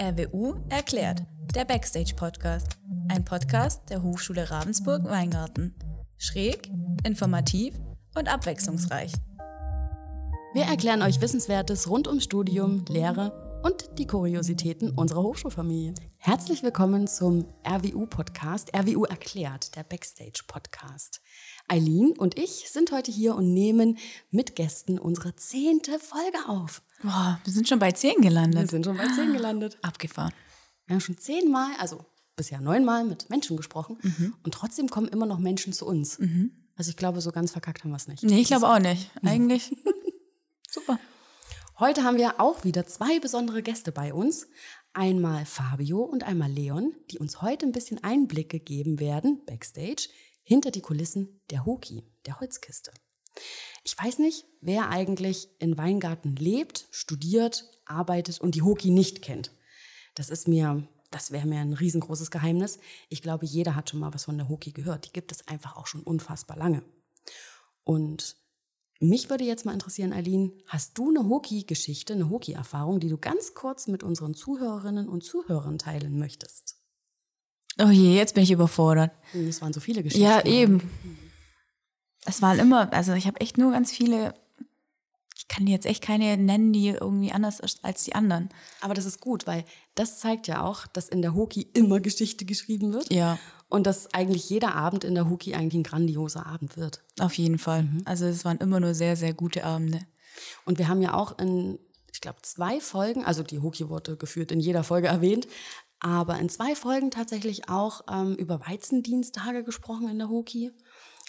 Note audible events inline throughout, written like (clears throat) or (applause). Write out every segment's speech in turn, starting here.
RWU erklärt, der Backstage-Podcast. Ein Podcast der Hochschule Ravensburg-Weingarten. Schräg, informativ und abwechslungsreich. Wir erklären euch Wissenswertes rund ums Studium, Lehre und die Kuriositäten unserer Hochschulfamilie. Herzlich willkommen zum RWU-Podcast, RWU erklärt, der Backstage-Podcast. Eileen und ich sind heute hier und nehmen mit Gästen unsere zehnte Folge auf. Boah, wir sind schon bei zehn gelandet. Wir sind schon bei zehn gelandet. Abgefahren. Wir haben schon zehnmal, also bisher neunmal mit Menschen gesprochen Mhm. und trotzdem kommen immer noch Menschen zu uns. Also ich glaube, so ganz verkackt haben wir es nicht. Nee, ich glaube auch nicht. (laughs) Eigentlich. (laughs) Super. Heute haben wir auch wieder zwei besondere Gäste bei uns. Einmal Fabio und einmal Leon, die uns heute ein bisschen Einblicke geben werden, backstage, hinter die Kulissen der Hoki, der Holzkiste. Ich weiß nicht, wer eigentlich in Weingarten lebt, studiert, arbeitet und die Hoki nicht kennt. Das ist mir, das wäre mir ein riesengroßes Geheimnis. Ich glaube, jeder hat schon mal was von der Hoki gehört. Die gibt es einfach auch schon unfassbar lange. Und mich würde jetzt mal interessieren, Eileen, hast du eine Hoki-Geschichte, eine Hoki-Erfahrung, die du ganz kurz mit unseren Zuhörerinnen und Zuhörern teilen möchtest? Oh je, jetzt bin ich überfordert. Hm, Es waren so viele Geschichten. Ja, eben. Es waren immer, also ich habe echt nur ganz viele. Ich kann jetzt echt keine nennen, die irgendwie anders ist als die anderen. Aber das ist gut, weil das zeigt ja auch, dass in der Hoki immer Geschichte geschrieben wird. Ja. Und dass eigentlich jeder Abend in der Hoki eigentlich ein grandioser Abend wird. Auf jeden Fall. Mhm. Also es waren immer nur sehr, sehr gute Abende. Und wir haben ja auch in, ich glaube, zwei Folgen, also die Hoki wurde geführt in jeder Folge erwähnt, aber in zwei Folgen tatsächlich auch ähm, über Weizendienstage gesprochen in der Hoki.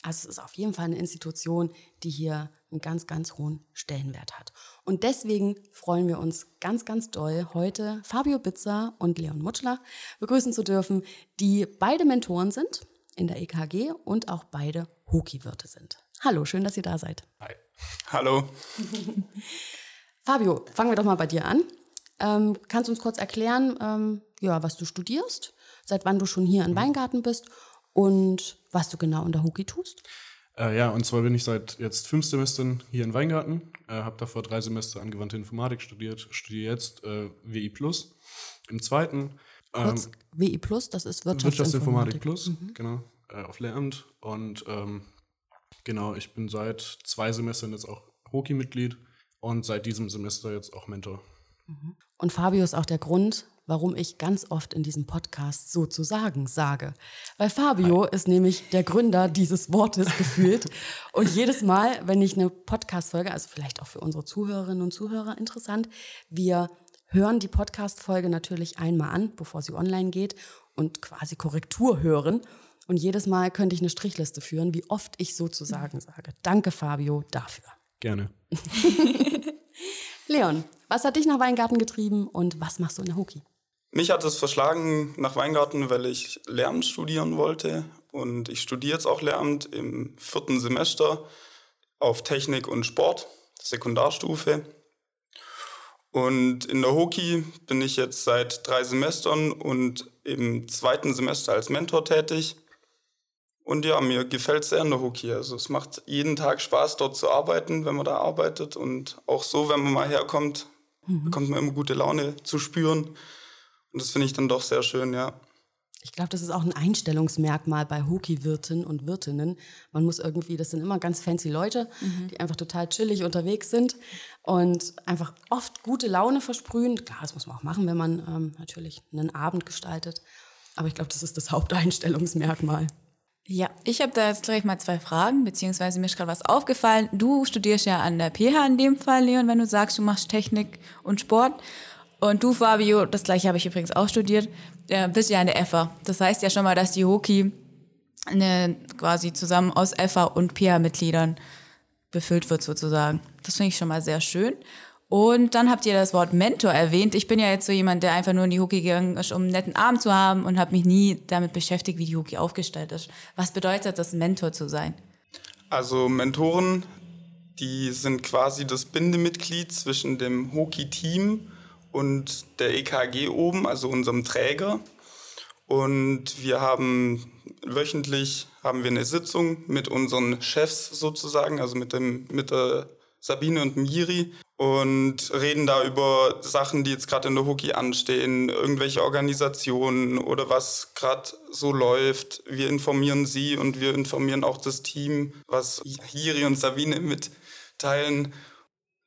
Also es ist auf jeden Fall eine Institution, die hier einen ganz, ganz hohen Stellenwert hat. Und deswegen freuen wir uns ganz, ganz doll, heute Fabio Bitzer und Leon Mutschler begrüßen zu dürfen, die beide Mentoren sind in der EKG und auch beide Hoki-Wirte sind. Hallo, schön, dass ihr da seid. Hi. Hallo. (laughs) Fabio, fangen wir doch mal bei dir an. Ähm, kannst du uns kurz erklären, ähm, ja, was du studierst, seit wann du schon hier in Weingarten bist und was du genau in der Hoki tust? Äh, ja, und zwar bin ich seit jetzt fünf Semestern hier in Weingarten, äh, habe davor drei Semester angewandte Informatik studiert, studiere jetzt äh, WI Plus im zweiten. Ähm, Kurz, WI Plus, das ist Wirtschaftsinformatik. Wirtschaftsinformatik Plus, genau, äh, auf Lehramt. Und ähm, genau, ich bin seit zwei Semestern jetzt auch Hoki-Mitglied und seit diesem Semester jetzt auch Mentor. Und Fabio ist auch der Grund, warum ich ganz oft in diesem Podcast sozusagen sage. Weil Fabio ist nämlich der Gründer dieses Wortes gefühlt. (laughs) Und jedes Mal, wenn ich eine Podcast-Folge, also vielleicht auch für unsere Zuhörerinnen und Zuhörer interessant, wir hören die Podcast-Folge natürlich einmal an, bevor sie online geht und quasi Korrektur hören. Und jedes Mal könnte ich eine Strichliste führen, wie oft ich sozusagen sage. Danke, Fabio, dafür. Gerne. (laughs) Leon, was hat dich nach Weingarten getrieben und was machst du in der Hoki? Mich hat es verschlagen nach Weingarten, weil ich Lehramt studieren wollte. Und ich studiere jetzt auch Lehramt im vierten Semester auf Technik und Sport, Sekundarstufe. Und in der Hoki bin ich jetzt seit drei Semestern und im zweiten Semester als Mentor tätig. Und ja, mir gefällt es sehr in der Hoki. Also es macht jeden Tag Spaß, dort zu arbeiten, wenn man da arbeitet. Und auch so, wenn man mal herkommt, bekommt man immer gute Laune zu spüren. Und das finde ich dann doch sehr schön, ja. Ich glaube, das ist auch ein Einstellungsmerkmal bei Hoki-Wirten und Wirtinnen. Man muss irgendwie, das sind immer ganz fancy Leute, die einfach total chillig unterwegs sind und einfach oft gute Laune versprühen. Klar, das muss man auch machen, wenn man ähm, natürlich einen Abend gestaltet. Aber ich glaube, das ist das Haupteinstellungsmerkmal. Ja, ich habe da jetzt gleich mal zwei Fragen, beziehungsweise mir ist gerade was aufgefallen. Du studierst ja an der PH in dem Fall, Leon, wenn du sagst, du machst Technik und Sport. Und du, Fabio, das gleiche habe ich übrigens auch studiert, äh, bist ja an der FA. Das heißt ja schon mal, dass die Hoki eine, quasi zusammen aus FA und PH-Mitgliedern befüllt wird sozusagen. Das finde ich schon mal sehr schön. Und dann habt ihr das Wort Mentor erwähnt. Ich bin ja jetzt so jemand, der einfach nur in die Hoki gegangen ist, um einen netten Abend zu haben und habe mich nie damit beschäftigt, wie die Hoki aufgestellt ist. Was bedeutet das, Mentor zu sein? Also Mentoren, die sind quasi das Bindemitglied zwischen dem Hoki-Team und der EKG oben, also unserem Träger. Und wir haben wöchentlich haben wir eine Sitzung mit unseren Chefs sozusagen, also mit, dem, mit der Sabine und dem Jiri. Und reden da über Sachen, die jetzt gerade in der Hockey anstehen, irgendwelche Organisationen oder was gerade so läuft. Wir informieren sie und wir informieren auch das Team, was Hiri und Sabine mitteilen.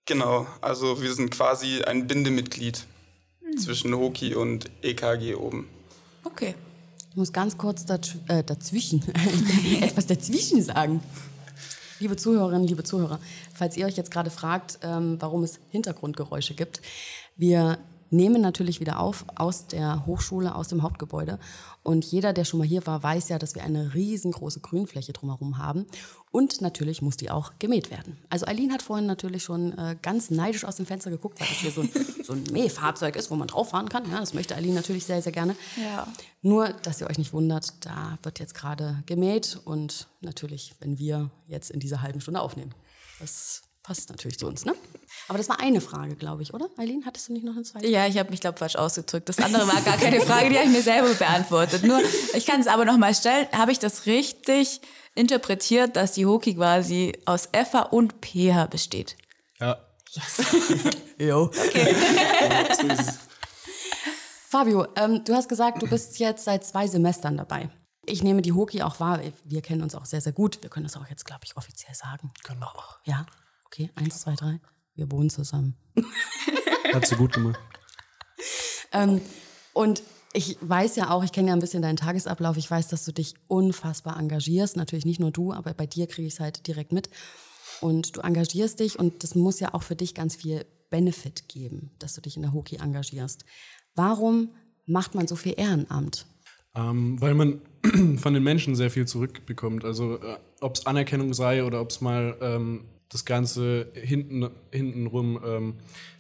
Genau, also wir sind quasi ein Bindemitglied mhm. zwischen Hockey und EKG oben. Okay. Ich muss ganz kurz dazw äh, dazwischen, (laughs) etwas dazwischen sagen. Liebe Zuhörerinnen, liebe Zuhörer, falls ihr euch jetzt gerade fragt, ähm, warum es Hintergrundgeräusche gibt, wir nehmen natürlich wieder auf aus der Hochschule, aus dem Hauptgebäude. Und jeder, der schon mal hier war, weiß ja, dass wir eine riesengroße Grünfläche drumherum haben. Und natürlich muss die auch gemäht werden. Also Eileen hat vorhin natürlich schon äh, ganz neidisch aus dem Fenster geguckt, weil das hier so ein, so ein Mähfahrzeug ist, wo man drauf fahren kann. Ja, das möchte Eileen natürlich sehr, sehr gerne. Ja. Nur, dass ihr euch nicht wundert, da wird jetzt gerade gemäht und natürlich, wenn wir jetzt in dieser halben Stunde aufnehmen. Das passt natürlich zu uns, ne? Aber das war eine Frage, glaube ich, oder? Eileen, hattest du nicht noch eine zweite? Ja, ich habe mich, glaube falsch ausgedrückt. Das andere war gar keine Frage, die habe ich mir selber beantwortet. Nur, ich kann es aber noch mal stellen. Habe ich das richtig interpretiert, dass die Hoki quasi aus FH und PH besteht? Ja. Yes. (laughs) jo. Okay. Fabio, ähm, du hast gesagt, du bist jetzt seit zwei Semestern dabei. Ich nehme die Hoki auch wahr. Wir kennen uns auch sehr, sehr gut. Wir können das auch jetzt, glaube ich, offiziell sagen. Können wir auch. Ja. Okay, eins, zwei, drei. Wir wohnen zusammen. (laughs) Hat sie gut gemacht. ähm, und ich weiß ja auch, ich kenne ja ein bisschen deinen Tagesablauf. Ich weiß, dass du dich unfassbar engagierst. Natürlich nicht nur du, aber bei dir kriege ich es halt direkt mit. Und du engagierst dich und das muss ja auch für dich ganz viel Benefit geben, dass du dich in der Hockey engagierst. Warum macht man so viel Ehrenamt? Ähm, weil man (clears throat) von den Menschen sehr viel zurückbekommt. Also äh, ob es Anerkennung sei oder ob es mal ähm, das Ganze hinten, hintenrum, ähm,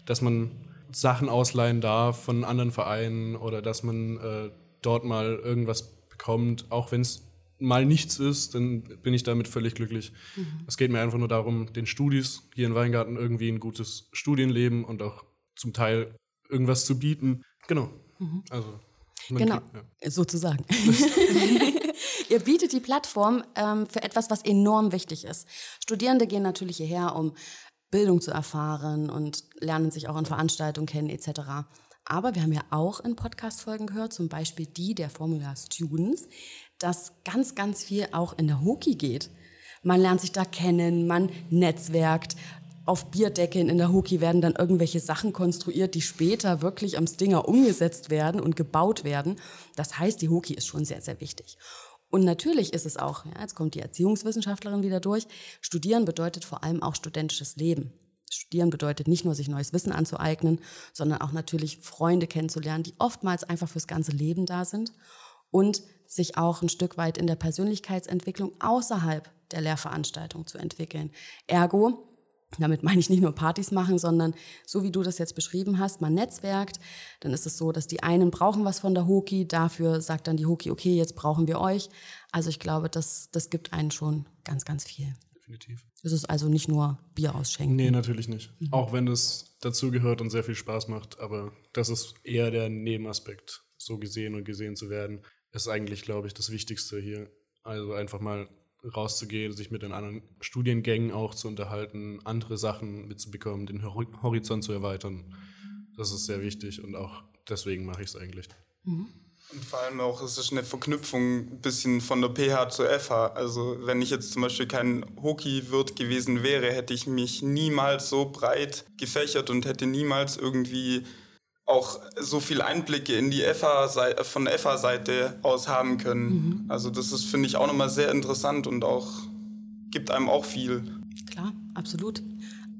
dass man Sachen ausleihen darf von anderen Vereinen oder dass man äh, dort mal irgendwas bekommt, auch wenn es mal nichts ist, dann bin ich damit völlig glücklich. Mhm. Es geht mir einfach nur darum, den Studis hier in Weingarten irgendwie ein gutes Studienleben und auch zum Teil irgendwas zu bieten. Genau. Mhm. Also genau, kriegt, ja. sozusagen. (laughs) (laughs) Ihr bietet die Plattform ähm, für etwas, was enorm wichtig ist. Studierende gehen natürlich hierher, um Bildung zu erfahren und lernen sich auch in Veranstaltungen kennen etc. Aber wir haben ja auch in Podcast-Folgen gehört, zum Beispiel die der Formula Students, dass ganz, ganz viel auch in der Hockey geht. Man lernt sich da kennen, man netzwerkt. Auf Bierdeckeln in der Hockey werden dann irgendwelche Sachen konstruiert, die später wirklich am Stinger umgesetzt werden und gebaut werden. Das heißt, die Hockey ist schon sehr, sehr wichtig. Und natürlich ist es auch, ja, jetzt kommt die Erziehungswissenschaftlerin wieder durch, Studieren bedeutet vor allem auch studentisches Leben. Studieren bedeutet nicht nur, sich neues Wissen anzueignen, sondern auch natürlich Freunde kennenzulernen, die oftmals einfach fürs ganze Leben da sind und sich auch ein Stück weit in der Persönlichkeitsentwicklung außerhalb der Lehrveranstaltung zu entwickeln. Ergo, damit meine ich nicht nur Partys machen, sondern so wie du das jetzt beschrieben hast, man netzwerkt, dann ist es so, dass die einen brauchen was von der Hoki, dafür sagt dann die Hoki, okay, jetzt brauchen wir euch. Also ich glaube, das, das gibt einen schon ganz, ganz viel. Definitiv. Es ist also nicht nur Bier ausschenken. Nee, natürlich nicht. Mhm. Auch wenn es dazugehört und sehr viel Spaß macht, aber das ist eher der Nebenaspekt, so gesehen und gesehen zu werden, ist eigentlich, glaube ich, das Wichtigste hier. Also einfach mal rauszugehen, sich mit den anderen Studiengängen auch zu unterhalten, andere Sachen mitzubekommen, den Horizont zu erweitern. Das ist sehr wichtig und auch deswegen mache ich es eigentlich. Mhm. Und vor allem auch, es ist eine Verknüpfung ein bisschen von der PH zur FH. Also wenn ich jetzt zum Beispiel kein Hockey-Wirt gewesen wäre, hätte ich mich niemals so breit gefächert und hätte niemals irgendwie auch so viel Einblicke in die FH von der FH-Seite aus haben können. Mhm. Also das ist, finde ich, auch nochmal sehr interessant und auch gibt einem auch viel. Klar, absolut.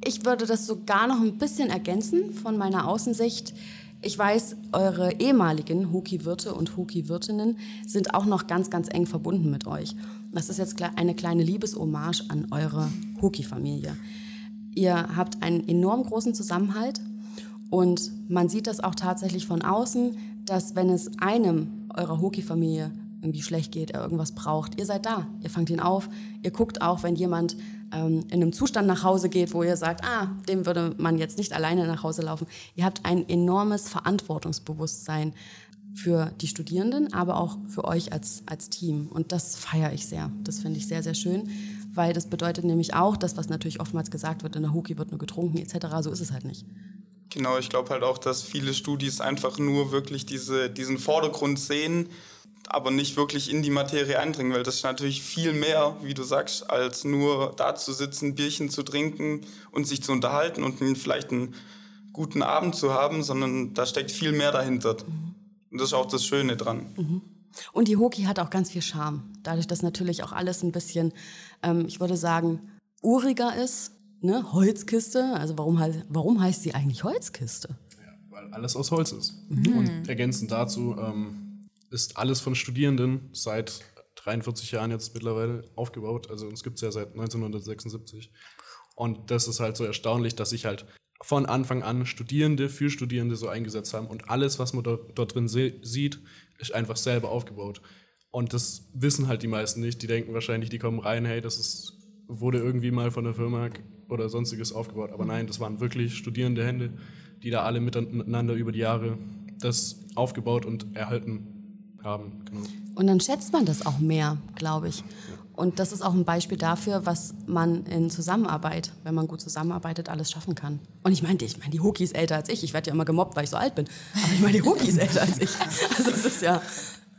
Ich würde das sogar noch ein bisschen ergänzen von meiner Außensicht. Ich weiß, eure ehemaligen Hoki-Wirte und Hoki-Wirtinnen sind auch noch ganz, ganz eng verbunden mit euch. Das ist jetzt eine kleine Liebeshommage an eure Hoki-Familie. Ihr habt einen enorm großen Zusammenhalt und man sieht das auch tatsächlich von außen, dass wenn es einem eurer Hoki-Familie irgendwie schlecht geht, er irgendwas braucht, ihr seid da, ihr fangt ihn auf, ihr guckt auch, wenn jemand ähm, in einem Zustand nach Hause geht, wo ihr sagt, ah, dem würde man jetzt nicht alleine nach Hause laufen. Ihr habt ein enormes Verantwortungsbewusstsein für die Studierenden, aber auch für euch als, als Team. Und das feiere ich sehr. Das finde ich sehr, sehr schön, weil das bedeutet nämlich auch, das, was natürlich oftmals gesagt wird, in der Hockey wird nur getrunken etc., so ist es halt nicht. Genau, ich glaube halt auch, dass viele Studis einfach nur wirklich diese, diesen Vordergrund sehen, aber nicht wirklich in die Materie eindringen, weil das ist natürlich viel mehr, wie du sagst, als nur da zu sitzen, Bierchen zu trinken und sich zu unterhalten und vielleicht einen guten Abend zu haben, sondern da steckt viel mehr dahinter. Und das ist auch das Schöne dran. Mhm. Und die Hoki hat auch ganz viel Charme. Dadurch, dass natürlich auch alles ein bisschen, ähm, ich würde sagen, uriger ist. Ne? Holzkiste. Also warum, warum heißt sie eigentlich Holzkiste? Ja, weil alles aus Holz ist. Mhm. Und ergänzend dazu ähm, ist alles von Studierenden seit 43 Jahren jetzt mittlerweile aufgebaut. Also uns gibt es ja seit 1976. Und das ist halt so erstaunlich, dass sich halt von Anfang an Studierende für Studierende so eingesetzt haben und alles, was man dort, dort drin sieht, ist einfach selber aufgebaut. Und das wissen halt die meisten nicht. Die denken wahrscheinlich, die kommen rein, hey, das ist, wurde irgendwie mal von der Firma oder sonstiges aufgebaut. Aber nein, das waren wirklich studierende Hände, die da alle miteinander über die Jahre das aufgebaut und erhalten haben. Genau. Und dann schätzt man das auch mehr, glaube ich. Und das ist auch ein Beispiel dafür, was man in Zusammenarbeit, wenn man gut zusammenarbeitet, alles schaffen kann. Und ich meine, ich meine, die Hoki ist älter als ich. Ich werde ja immer gemobbt, weil ich so alt bin. Aber ich meine, die Hoki ist älter als ich. Also es ist ja,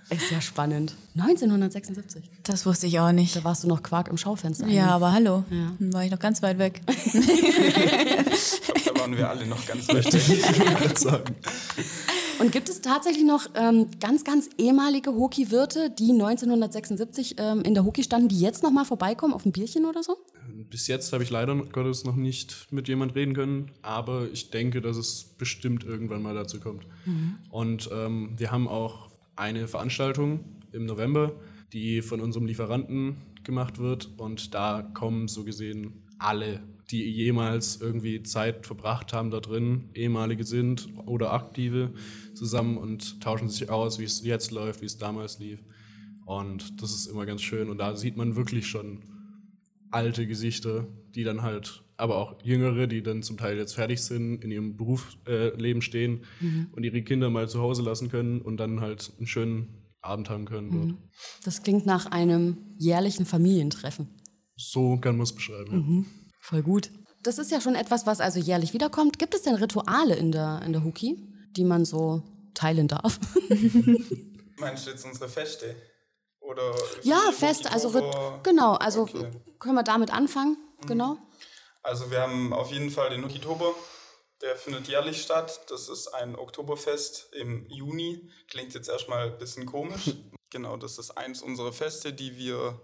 ist ja spannend. 1976. Das wusste ich auch nicht. Da warst du noch Quark im Schaufenster. Ja, aber hallo. Ja. Dann war ich noch ganz weit weg. (laughs) da waren wir alle noch ganz weit weg. (laughs) Und gibt es tatsächlich noch ähm, ganz, ganz ehemalige Hockey-Wirte, die 1976 ähm, in der Hockey standen, die jetzt noch mal vorbeikommen auf ein Bierchen oder so? Bis jetzt habe ich leider Gottes noch nicht mit jemand reden können, aber ich denke, dass es bestimmt irgendwann mal dazu kommt. Mhm. Und ähm, wir haben auch eine Veranstaltung im November, die von unserem Lieferanten gemacht wird und da kommen so gesehen alle die jemals irgendwie Zeit verbracht haben da drin, ehemalige sind oder aktive, zusammen und tauschen sich aus, wie es jetzt läuft, wie es damals lief. Und das ist immer ganz schön. Und da sieht man wirklich schon alte Gesichter, die dann halt, aber auch jüngere, die dann zum Teil jetzt fertig sind, in ihrem Berufsleben äh, stehen mhm. und ihre Kinder mal zu Hause lassen können und dann halt einen schönen Abend haben können dort. Mhm. Das klingt nach einem jährlichen Familientreffen. So kann man es beschreiben. Ja. Mhm. Voll gut. Das ist ja schon etwas, was also jährlich wiederkommt. Gibt es denn Rituale in der, in der Huki, die man so teilen darf? (laughs) Meinst du jetzt unsere Feste? Oder ja, Feste, also genau, also okay. können wir damit anfangen, mhm. genau. Also wir haben auf jeden Fall den Oktober, der findet jährlich statt. Das ist ein Oktoberfest im Juni. Klingt jetzt erstmal ein bisschen komisch. (laughs) genau, das ist eins unserer Feste, die wir,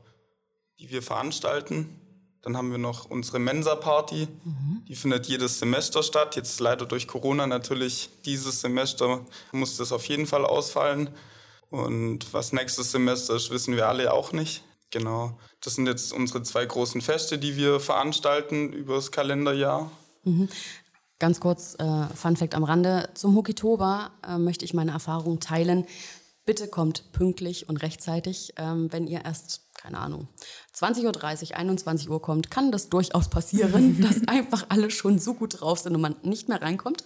die wir veranstalten. Dann haben wir noch unsere Mensa-Party. Mhm. Die findet jedes Semester statt. Jetzt leider durch Corona natürlich dieses Semester muss das auf jeden Fall ausfallen. Und was nächstes Semester ist, wissen wir alle auch nicht. Genau. Das sind jetzt unsere zwei großen Feste, die wir veranstalten über das Kalenderjahr. Mhm. Ganz kurz, äh, Fun Fact am Rande. Zum Hokitober äh, möchte ich meine Erfahrung teilen. Bitte kommt pünktlich und rechtzeitig. Ähm, wenn ihr erst keine Ahnung, 20.30 Uhr, 21 Uhr kommt, kann das durchaus passieren, (laughs) dass einfach alle schon so gut drauf sind und man nicht mehr reinkommt.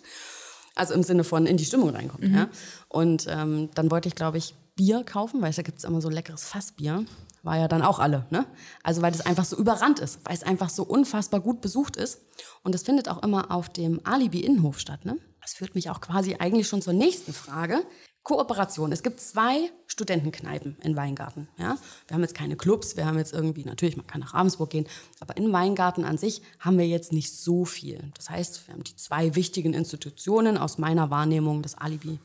Also im Sinne von in die Stimmung reinkommt. Mhm. Ja. Und ähm, dann wollte ich, glaube ich, Bier kaufen, weil da gibt es immer so leckeres Fassbier. War ja dann auch alle. Ne? Also weil es einfach so überrannt ist, weil es einfach so unfassbar gut besucht ist. Und das findet auch immer auf dem Alibi Innenhof statt. Ne? Das führt mich auch quasi eigentlich schon zur nächsten Frage. Kooperation. Es gibt zwei Studentenkneipen in Weingarten. Ja? Wir haben jetzt keine Clubs, wir haben jetzt irgendwie, natürlich, man kann nach Ravensburg gehen, aber in Weingarten an sich haben wir jetzt nicht so viel. Das heißt, wir haben die zwei wichtigen Institutionen aus meiner Wahrnehmung, das Alibi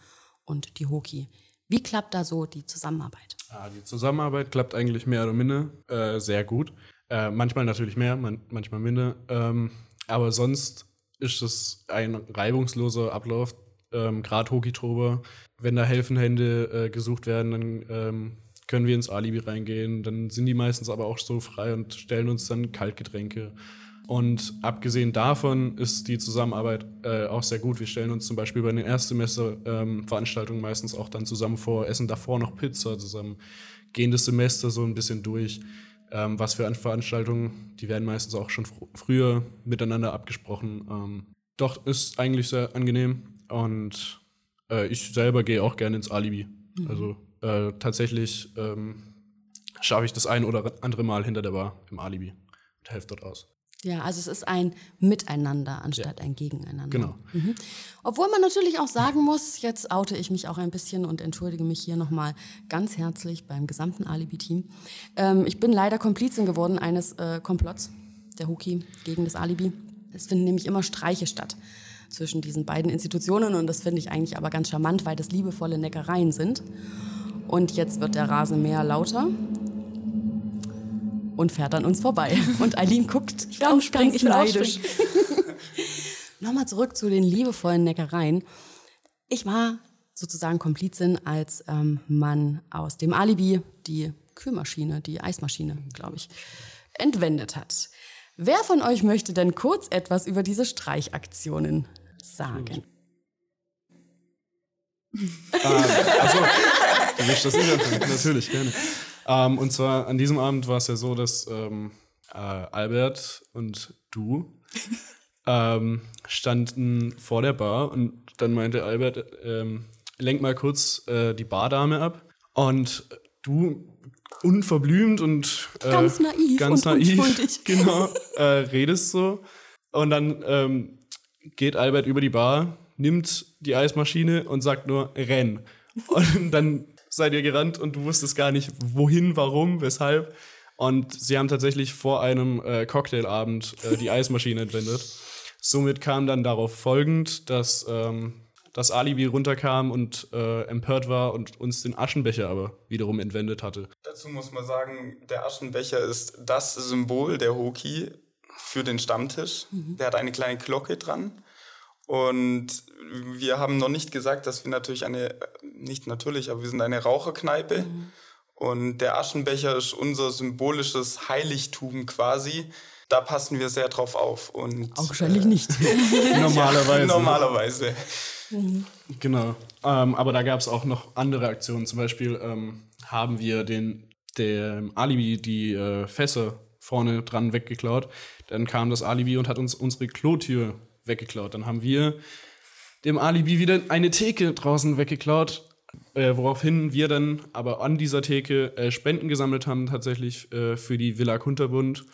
und die Hoki. Wie klappt da so die Zusammenarbeit? Ah, die Zusammenarbeit klappt eigentlich mehr oder minder äh, sehr gut. Äh, manchmal natürlich mehr, man, manchmal minder. Ähm, aber sonst ist es ein reibungsloser Ablauf. Ähm, Gerade Hokitrober wenn da helfende Hände äh, gesucht werden, dann ähm, können wir ins Alibi reingehen. Dann sind die meistens aber auch so frei und stellen uns dann Kaltgetränke. Und abgesehen davon ist die Zusammenarbeit äh, auch sehr gut. Wir stellen uns zum Beispiel bei den Erstsemester-Veranstaltungen ähm, meistens auch dann zusammen vor, essen davor noch Pizza zusammen, gehen das Semester so ein bisschen durch. Ähm, was für Veranstaltungen, die werden meistens auch schon fr früher miteinander abgesprochen. Ähm, doch ist eigentlich sehr angenehm und äh, ich selber gehe auch gerne ins Alibi. Mhm. Also äh, tatsächlich ähm, schaffe ich das ein oder andere Mal hinter der Bar im Alibi. helfe dort aus. Ja, also es ist ein Miteinander anstatt ein Gegeneinander. Genau. Mhm. Obwohl man natürlich auch sagen muss, jetzt oute ich mich auch ein bisschen und entschuldige mich hier nochmal ganz herzlich beim gesamten Alibi-Team. Ähm, ich bin leider Komplizin geworden eines äh, Komplotts der Huki gegen das Alibi. Es finden nämlich immer Streiche statt zwischen diesen beiden Institutionen und das finde ich eigentlich aber ganz charmant, weil das liebevolle Neckereien sind. Und jetzt wird der Rasenmäher lauter und fährt an uns vorbei. Und Eileen guckt Ich will aufspringen, ich will neidisch. (laughs) Nochmal zurück zu den liebevollen Neckereien. Ich war sozusagen Komplizin, als ähm, man aus dem Alibi die Kühlmaschine, die Eismaschine, glaube ich, entwendet hat. Wer von euch möchte denn kurz etwas über diese Streichaktionen sagen? also, (laughs) du willst das nicht Natürlich, gerne. Ähm, und zwar an diesem Abend war es ja so, dass ähm, äh, Albert und du ähm, standen vor der Bar und dann meinte Albert, ähm, lenk mal kurz äh, die Bardame ab. Und du unverblümt und äh, ganz naiv, ganz und naiv unschuldig. (laughs) genau, äh, redest so. Und dann ähm, geht Albert über die Bar, nimmt die Eismaschine und sagt nur renn. Und dann seid ihr gerannt und du wusstest gar nicht, wohin, warum, weshalb. Und sie haben tatsächlich vor einem äh, Cocktailabend äh, die (laughs) Eismaschine entwendet. Somit kam dann darauf folgend, dass ähm, das Alibi runterkam und äh, empört war und uns den Aschenbecher aber wiederum entwendet hatte. Dazu muss man sagen, der Aschenbecher ist das Symbol der Hoki für den Stammtisch. Mhm. Der hat eine kleine Glocke dran. Und wir haben noch nicht gesagt, dass wir natürlich eine, nicht natürlich, aber wir sind eine Raucherkneipe. Mhm. Und der Aschenbecher ist unser symbolisches Heiligtum quasi. Da passen wir sehr drauf auf. Und, Wahrscheinlich äh, nicht. (laughs) (laughs) normalerweise. normalerweise. Mhm. Genau. Ähm, aber da gab es auch noch andere Aktionen. Zum Beispiel ähm, haben wir den, dem Alibi die äh, Fässer vorne dran weggeklaut. Dann kam das Alibi und hat uns unsere Klotür weggeklaut. Dann haben wir dem Alibi wieder eine Theke draußen weggeklaut, äh, woraufhin wir dann aber an dieser Theke äh, Spenden gesammelt haben, tatsächlich äh, für die Villa Kunterbund.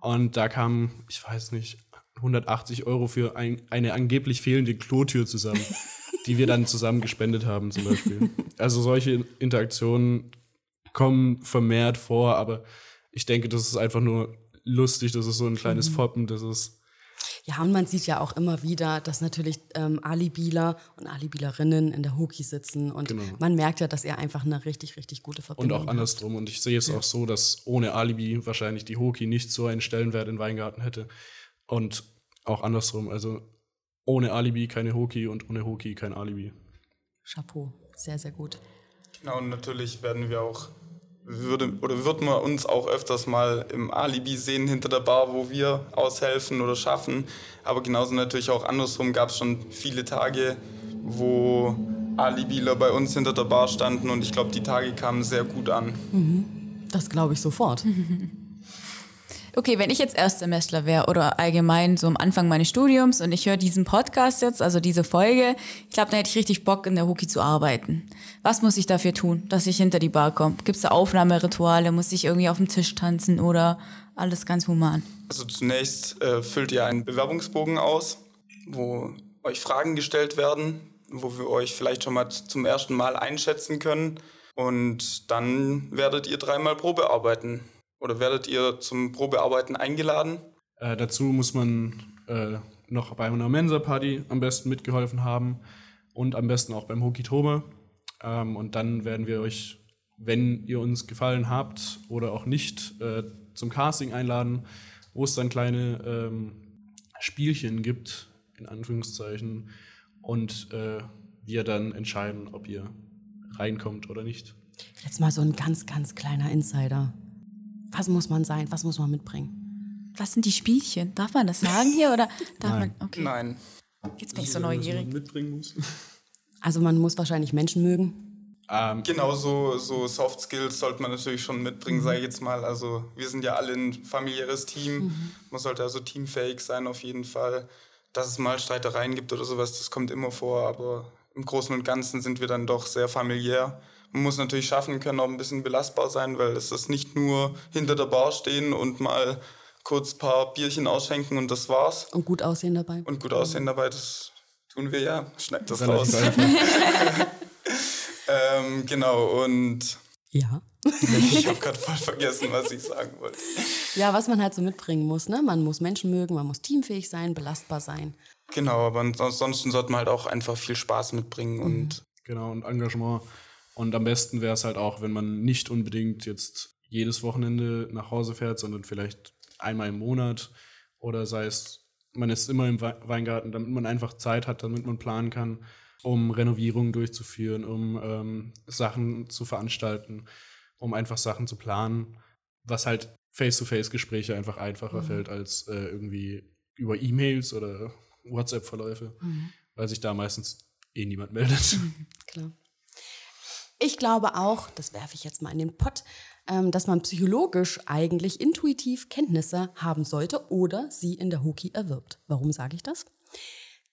Oh. Und da kamen, ich weiß nicht, 180 Euro für ein, eine angeblich fehlende Klotür zusammen, (laughs) die wir dann zusammen gespendet haben, zum Beispiel. Also solche Interaktionen kommen vermehrt vor, aber ich denke, das ist einfach nur lustig, das ist so ein kleines mhm. Foppen, das ist ja, und man sieht ja auch immer wieder, dass natürlich ähm, Alibiler und Alibilerinnen in der Hoki sitzen und genau. man merkt ja, dass er einfach eine richtig, richtig gute Verbindung hat. Und auch andersrum. Und ich sehe es ja. auch so, dass ohne Alibi wahrscheinlich die Hoki nicht so einen Stellenwert in Weingarten hätte. Und auch andersrum. Also ohne Alibi keine Hoki und ohne Hoki kein Alibi. Chapeau, sehr, sehr gut. Genau, und natürlich werden wir auch würde oder wird man uns auch öfters mal im Alibi sehen hinter der Bar, wo wir aushelfen oder schaffen. Aber genauso natürlich auch andersrum gab es schon viele Tage, wo Alibiler bei uns hinter der Bar standen und ich glaube, die Tage kamen sehr gut an. Mhm. Das glaube ich sofort. (laughs) Okay, wenn ich jetzt Erstsemestler wäre oder allgemein so am Anfang meines Studiums und ich höre diesen Podcast jetzt, also diese Folge, ich glaube, dann hätte ich richtig Bock, in der Hoki zu arbeiten. Was muss ich dafür tun, dass ich hinter die Bar komme? Gibt es da Aufnahmerituale? Muss ich irgendwie auf dem Tisch tanzen oder alles ganz human? Also zunächst äh, füllt ihr einen Bewerbungsbogen aus, wo euch Fragen gestellt werden, wo wir euch vielleicht schon mal zum ersten Mal einschätzen können. Und dann werdet ihr dreimal Probe arbeiten. Oder werdet ihr zum Probearbeiten eingeladen? Äh, dazu muss man äh, noch bei einer Mensa-Party am besten mitgeholfen haben und am besten auch beim Hokitome. Ähm, und dann werden wir euch, wenn ihr uns gefallen habt oder auch nicht, äh, zum Casting einladen, wo es dann kleine ähm, Spielchen gibt, in Anführungszeichen, und äh, wir dann entscheiden, ob ihr reinkommt oder nicht. Jetzt mal so ein ganz, ganz kleiner Insider. Was muss man sein? Was muss man mitbringen? Was sind die Spielchen? Darf man das sagen hier oder (laughs) darf Nein. man? Okay. Nein. Jetzt bin ich so neugierig. Was man mitbringen muss. (laughs) Also man muss wahrscheinlich Menschen mögen. Ähm, genau, so, so Soft Skills sollte man natürlich schon mitbringen, mhm. sage ich jetzt mal. Also wir sind ja alle ein familiäres Team. Mhm. Man sollte also teamfähig sein auf jeden Fall. Dass es mal Streitereien gibt oder sowas, das kommt immer vor. Aber im Großen und Ganzen sind wir dann doch sehr familiär. Man muss natürlich schaffen können, auch ein bisschen belastbar sein, weil es ist nicht nur hinter der Bar stehen und mal kurz ein paar Bierchen ausschenken und das war's. Und gut aussehen dabei. Und gut aussehen dabei, das tun wir ja. Schneid das Relativ raus. (laughs) ähm, genau, und Ja. (laughs) ich habe gerade voll vergessen, was ich sagen wollte. Ja, was man halt so mitbringen muss, ne? Man muss Menschen mögen, man muss teamfähig sein, belastbar sein. Genau, aber ansonsten sollte man halt auch einfach viel Spaß mitbringen und Genau, und Engagement. Und am besten wäre es halt auch, wenn man nicht unbedingt jetzt jedes Wochenende nach Hause fährt, sondern vielleicht einmal im Monat oder sei es, man ist immer im Wei- Weingarten, damit man einfach Zeit hat, damit man planen kann, um Renovierungen durchzuführen, um ähm, Sachen zu veranstalten, um einfach Sachen zu planen, was halt Face-to-Face-Gespräche einfach einfacher fällt als äh, irgendwie über E-Mails oder WhatsApp-Verläufe, weil sich da meistens eh niemand meldet. (laughs) Klar. Ich glaube auch, das werfe ich jetzt mal in den Pott, ähm, dass man psychologisch eigentlich intuitiv Kenntnisse haben sollte oder sie in der Hoki erwirbt. Warum sage ich das?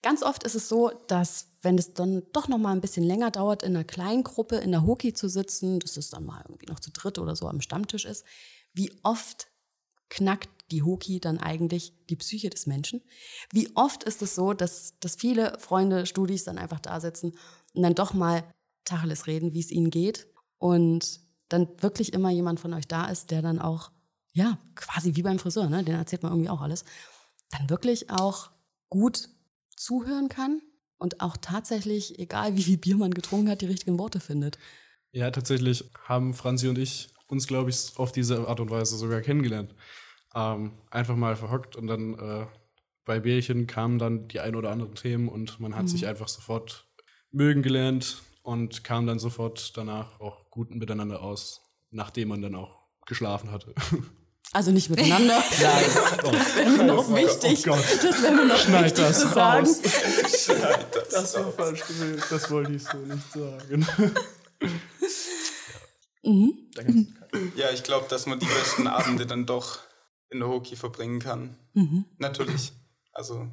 Ganz oft ist es so, dass wenn es dann doch noch mal ein bisschen länger dauert, in einer kleinen Gruppe in der Hoki zu sitzen, dass es dann mal irgendwie noch zu dritt oder so am Stammtisch ist, wie oft knackt die Hoki dann eigentlich die Psyche des Menschen? Wie oft ist es so, dass, dass viele Freunde, Studis dann einfach da sitzen und dann doch mal Tacheles reden, wie es ihnen geht und dann wirklich immer jemand von euch da ist, der dann auch, ja, quasi wie beim Friseur, ne, den erzählt man irgendwie auch alles, dann wirklich auch gut zuhören kann und auch tatsächlich, egal wie viel Bier man getrunken hat, die richtigen Worte findet. Ja, tatsächlich haben Franzi und ich uns, glaube ich, auf diese Art und Weise sogar kennengelernt. Ähm, einfach mal verhockt und dann äh, bei Bärchen kamen dann die ein oder anderen Themen und man hat sich einfach sofort mögen gelernt und kam dann sofort danach auch gut miteinander aus, nachdem man dann auch geschlafen hatte. (laughs) Also nicht miteinander. (laughs) Nein, (laughs) Das wäre mir noch wichtig. Oh Gott. Das wäre mir noch Schneid wichtig das zu sagen. raus. Schneid das Das war raus. falsch gewählt, das wollte ich so nicht sagen. Mhm. Ja, ich glaube, dass man die besten Abende dann doch in der Hoki verbringen kann. Mhm. Natürlich. Also,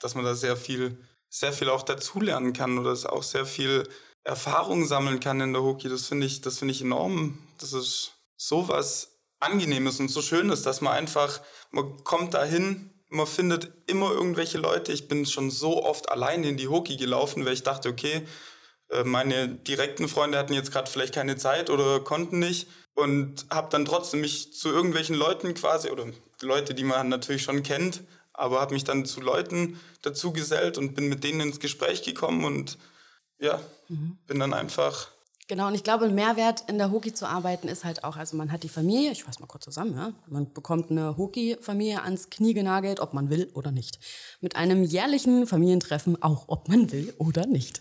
dass man da sehr viel, sehr viel auch dazulernen kann oder auch sehr viel Erfahrung sammeln kann in der Hoki. Das finde ich, das finde ich enorm. Das ist so was Angenehmes und so Schönes, dass man einfach, man kommt dahin, man findet immer irgendwelche Leute. Ich bin schon so oft alleine in die Hoki gelaufen, weil ich dachte, okay, äh, meine direkten Freunde hatten jetzt gerade vielleicht keine Zeit oder konnten nicht und habe dann trotzdem mich zu irgendwelchen Leuten quasi oder Leute, die man natürlich schon kennt, aber habe mich dann zu Leuten dazu gesellt und bin mit denen ins Gespräch gekommen und ja, bin dann einfach Genau, und ich glaube, ein Mehrwert in der Hoki zu arbeiten ist halt auch, also man hat die Familie, ich fasse mal kurz zusammen, ja, man bekommt eine Hoki-Familie ans Knie genagelt, ob man will oder nicht. Mit einem jährlichen Familientreffen auch, ob man will oder nicht.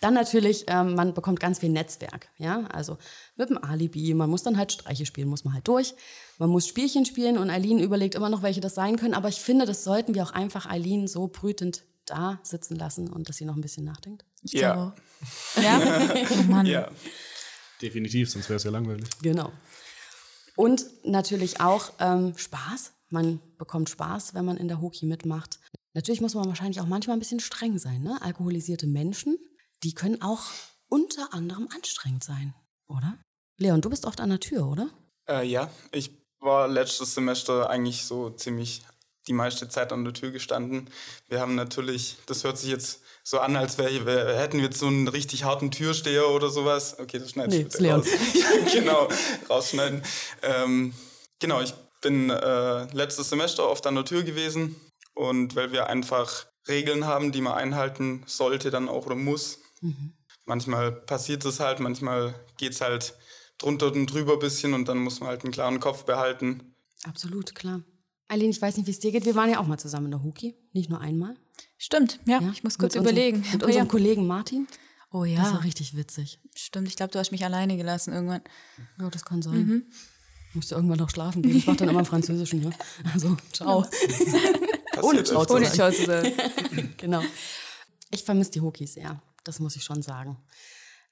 Dann natürlich, ähm, man bekommt ganz viel Netzwerk, ja, also mit dem Alibi, man muss dann halt Streiche spielen, muss man halt durch. Man muss Spielchen spielen und Eileen überlegt immer noch, welche das sein können, aber ich finde, das sollten wir auch einfach Eileen so brütend da sitzen lassen und dass sie noch ein bisschen nachdenkt. Ich Ja. glaube. Ja? (laughs) Oh Mann. ja. Definitiv, sonst wäre es ja langweilig. Genau. Und natürlich auch ähm, Spaß. Man bekommt Spaß, wenn man in der Hoki mitmacht. Natürlich muss man wahrscheinlich auch manchmal ein bisschen streng sein. Ne? Alkoholisierte Menschen, die können auch unter anderem anstrengend sein, oder? Leon, du bist oft an der Tür, oder? Äh, ja, ich war letztes Semester eigentlich so ziemlich die meiste Zeit an der Tür gestanden. Wir haben natürlich, das hört sich jetzt so an, als wär, wär, hätten wir jetzt so einen richtig harten Türsteher oder sowas. Okay, das schneidest Nee, du raus. (laughs) genau, rausschneiden. Ähm, genau, ich bin äh, letztes Semester oft an der Tür gewesen und weil wir einfach Regeln haben, die man einhalten sollte dann auch oder muss. Manchmal passiert es halt, manchmal geht es halt drunter und drüber ein bisschen und dann muss man halt einen klaren Kopf behalten. Absolut, klar. Eileen, ich weiß nicht, wie es dir geht. Wir waren ja auch mal zusammen in der Hoki. Nicht nur einmal. Stimmt, ja, Ja? ich muss kurz Mit überlegen. Unserem, mit unserem ja. Kollegen Martin. Oh Das ja, war richtig witzig. stimmt. Ich glaube, du hast mich alleine gelassen irgendwann. Ja, das kann sein. Musste irgendwann noch schlafen gehen. Ich mache dann immer im Französischen. Ne? Also, ciao. (laughs) Ohne Ciao zu Ohne sagen. Ciao zu sagen. (laughs) genau. Ich vermisse die Hoki sehr. Das muss ich schon sagen.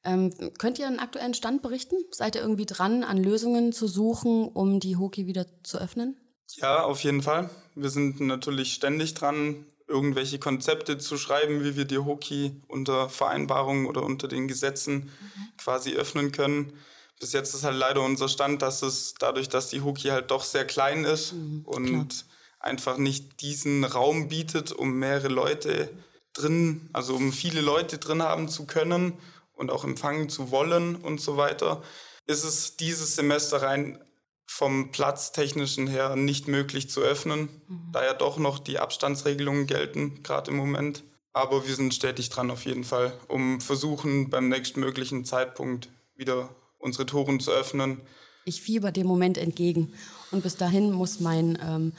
Ähm, könnt ihr einen aktuellen Stand berichten? Seid ihr irgendwie dran, an Lösungen zu suchen, um die Hoki wieder zu öffnen? Ja, auf jeden Fall. Wir sind natürlich ständig dran, irgendwelche Konzepte zu schreiben, wie wir die Hoki unter Vereinbarungen oder unter den Gesetzen quasi öffnen können. bis jetzt ist halt leider unser Stand, dass es dadurch, dass die Hockey halt doch sehr klein ist Mhm, und einfach nicht diesen Raum bietet, um mehrere Leute drin, also um viele Leute drin haben zu können und auch empfangen zu wollen und so weiter, ist es dieses Semester rein vom Platztechnischen her nicht möglich zu öffnen, da ja doch noch die Abstandsregelungen gelten, gerade im Moment. Aber wir sind stetig dran auf jeden Fall, um versuchen beim nächstmöglichen Zeitpunkt wieder unsere Toren zu öffnen. Ich fieber dem Moment entgegen. Und bis dahin muss mein, ähm,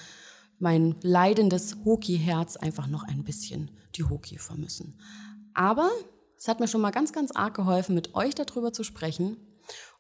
mein leidendes Hockey-Herz einfach noch ein bisschen die Hockey vermissen. Aber es hat mir schon mal ganz, ganz arg geholfen, mit euch darüber zu sprechen.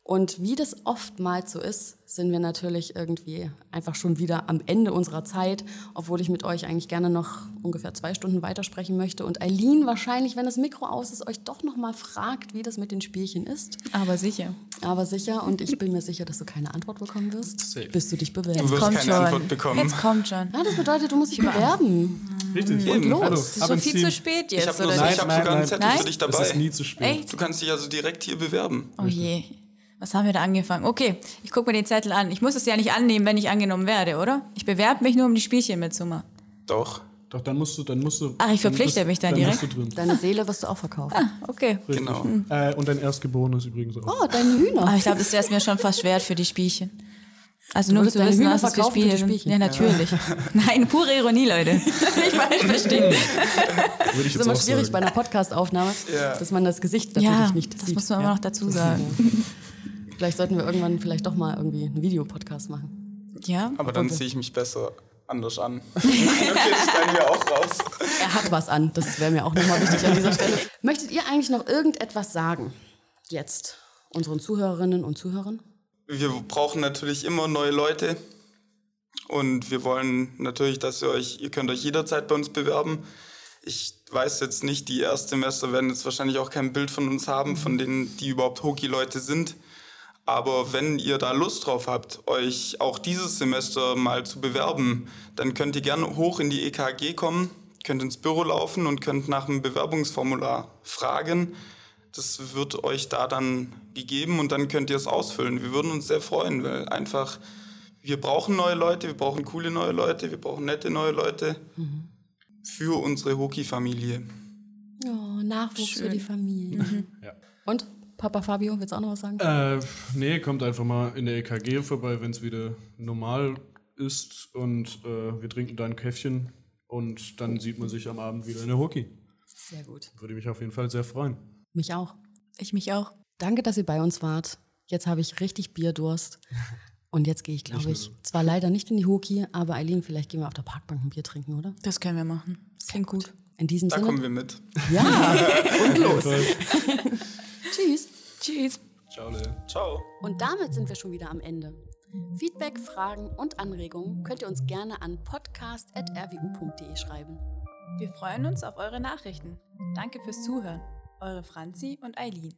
Und wie das oftmals so ist, sind wir natürlich irgendwie einfach schon wieder am Ende unserer Zeit, obwohl ich mit euch eigentlich gerne noch ungefähr zwei Stunden weitersprechen möchte. Und Eileen wahrscheinlich, wenn das Mikro aus ist, euch doch noch mal fragt, wie das mit den Spielchen ist. Aber sicher. Aber sicher, und ich bin mir sicher, dass du keine Antwort bekommen wirst, Safe. bis du dich bewirbst. Du wirst kommt keine schon. Antwort bekommen. Jetzt kommt schon. Ja, das bedeutet, du musst dich bewerben. Richtig. Und los. Es ist schon viel Team. zu spät Ich jetzt, habe oder Nein, nicht? hab sogar einen nein. Zettel für Nein? dich Es dabei. ist nie zu spät. Echt? Du kannst dich also direkt hier bewerben. Oh je. Was haben wir da angefangen? Okay, ich gucke mir den Zettel an. Ich muss es ja nicht annehmen, wenn ich angenommen werde, oder? Ich bewerbe mich nur, um die Spielchen mitzumachen. Doch, Doch, dann musst du, dann musst du. Ach, ich verpflichte bist- mich dann Bist du drin. Deine Seele wirst du auch verkaufen. Okay. Richtig. genau. Äh, und dein Erstgeborenes übrigens auch. Oh, deine Hühner. Aber ich glaube, das wäre es mir schon fast wert für die Spielchen. Also nur um zu deine wissen, was das für verkaufen für die Spiele sind. Spielchen? Ja, natürlich. Nein, pure Ironie, Leute. (laughs) Nicht falsch verstehen. Würde ich Das ist immer schwierig sagen. bei einer Podcastaufnahme, Ja. dass man das Gesicht natürlich Ja, nicht das sieht. muss man immer noch dazu sagen. (laughs) Vielleicht sollten wir irgendwann vielleicht doch mal irgendwie einen Videopodcast machen. Ja, Aber dann sehe ich mich besser anders an. okay, das schneiden wir auch raus. Er hat was an, das wäre mir auch nochmal wichtig an dieser Stelle. Möchtet ihr eigentlich noch irgendetwas sagen? Jetzt unseren Zuhörerinnen und Zuhörern? Wir brauchen natürlich immer neue Leute. Und wir wollen natürlich, dass ihr euch, ihr könnt euch jederzeit bei uns bewerben. Ich weiß jetzt nicht, die Erstsemester werden jetzt wahrscheinlich auch kein Bild von uns haben, von denen, die überhaupt Hockey-Leute sind. Aber wenn ihr da Lust drauf habt, euch auch dieses Semester mal zu bewerben, dann könnt ihr gerne hoch in die EKG kommen, könnt ins Büro laufen und könnt nach einem Bewerbungsformular fragen. Das wird euch da dann gegeben und dann könnt ihr es ausfüllen. Wir würden uns sehr freuen, weil einfach wir brauchen neue Leute, wir brauchen coole neue Leute, wir brauchen nette neue Leute für unsere Hockey-Familie. Oh, Nachwuchs für die Familie. (laughs) Ja. Und Papa Fabio, willst du auch noch was sagen? Äh, nee, kommt einfach mal in der EKG vorbei, wenn es wieder normal ist und äh, wir trinken da ein Käffchen und dann sieht man sich am Abend wieder in der Hockey. Sehr gut. Würde mich auf jeden Fall sehr freuen. Mich auch. ich mich auch. Danke, dass ihr bei uns wart. Jetzt habe ich richtig Bierdurst. Und jetzt gehe ich, glaube ich, zwar leider nicht in die Hockey, aber Eileen, vielleicht gehen wir auf der Parkbank ein Bier trinken, oder? Das können wir machen. Das klingt gut. In diesem Da Sinne. kommen wir mit. Ja, (laughs) und los. (laughs) Tschüss. Tschüss. Ciao. Ciao. Und damit sind wir schon wieder am Ende. Feedback, Fragen und Anregungen könnt ihr uns gerne an podcast.rwu.de schreiben. Wir freuen uns auf eure Nachrichten. Danke fürs Zuhören. Eure Franzi und Eileen.